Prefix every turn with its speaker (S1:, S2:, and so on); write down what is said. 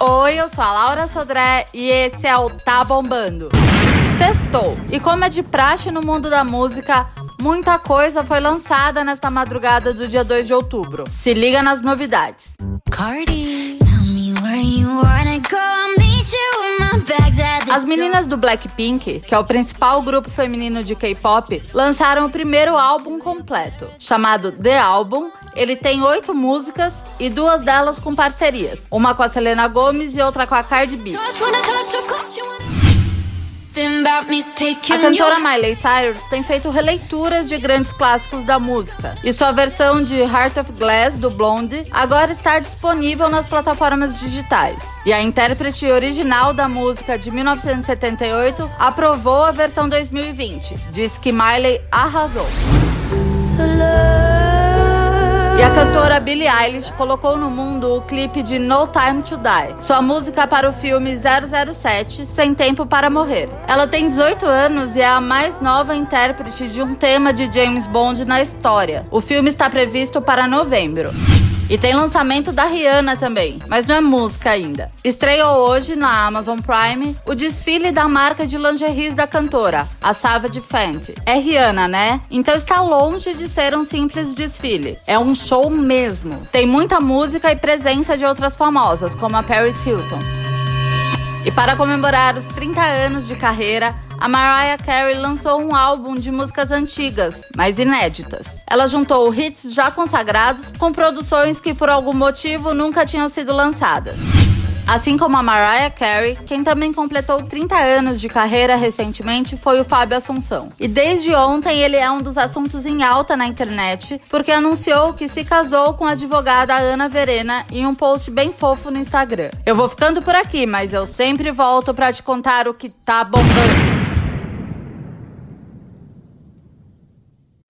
S1: Oi, eu sou a Laura Sodré e esse é o Tá Bombando. Sextou. E como é de praxe no mundo da música, muita coisa foi lançada nesta madrugada do dia 2 de outubro. Se liga nas novidades.
S2: Cardi, tell me where you wanna go.
S1: As meninas do Blackpink, que é o principal grupo feminino de K-pop, lançaram o primeiro álbum completo, chamado The Album. Ele tem oito músicas e duas delas com parcerias, uma com a Selena Gomez e outra com a Cardi B. A cantora. Miley Cyrus tem feito releituras de grandes clássicos da música. E sua versão de Heart of Glass, do Blonde, agora está disponível nas plataformas digitais. E a intérprete original da música de 1978 aprovou a versão 2020. Diz que Miley arrasou. E a cantora Billie Eilish colocou no mundo o clipe de No Time to Die, sua música para o filme 007 Sem Tempo para Morrer. Ela tem 18 anos e é a mais nova intérprete de um tema de James Bond na história. O filme está previsto para novembro. E tem lançamento da Rihanna também, mas não é música ainda. Estreou hoje na Amazon Prime o desfile da marca de lingeries da cantora, a Savage Fenty. É Rihanna, né? Então está longe de ser um simples desfile. É um show mesmo. Tem muita música e presença de outras famosas, como a Paris Hilton. E para comemorar os 30 anos de carreira, a Mariah Carey lançou um álbum de músicas antigas, mas inéditas. Ela juntou hits já consagrados com produções que por algum motivo nunca tinham sido lançadas. Assim como a Mariah Carey, quem também completou 30 anos de carreira recentemente foi o Fábio Assunção. E desde ontem ele é um dos assuntos em alta na internet, porque anunciou que se casou com a advogada Ana Verena em um post bem fofo no Instagram. Eu vou ficando por aqui, mas eu sempre volto pra te contar o que tá bombando.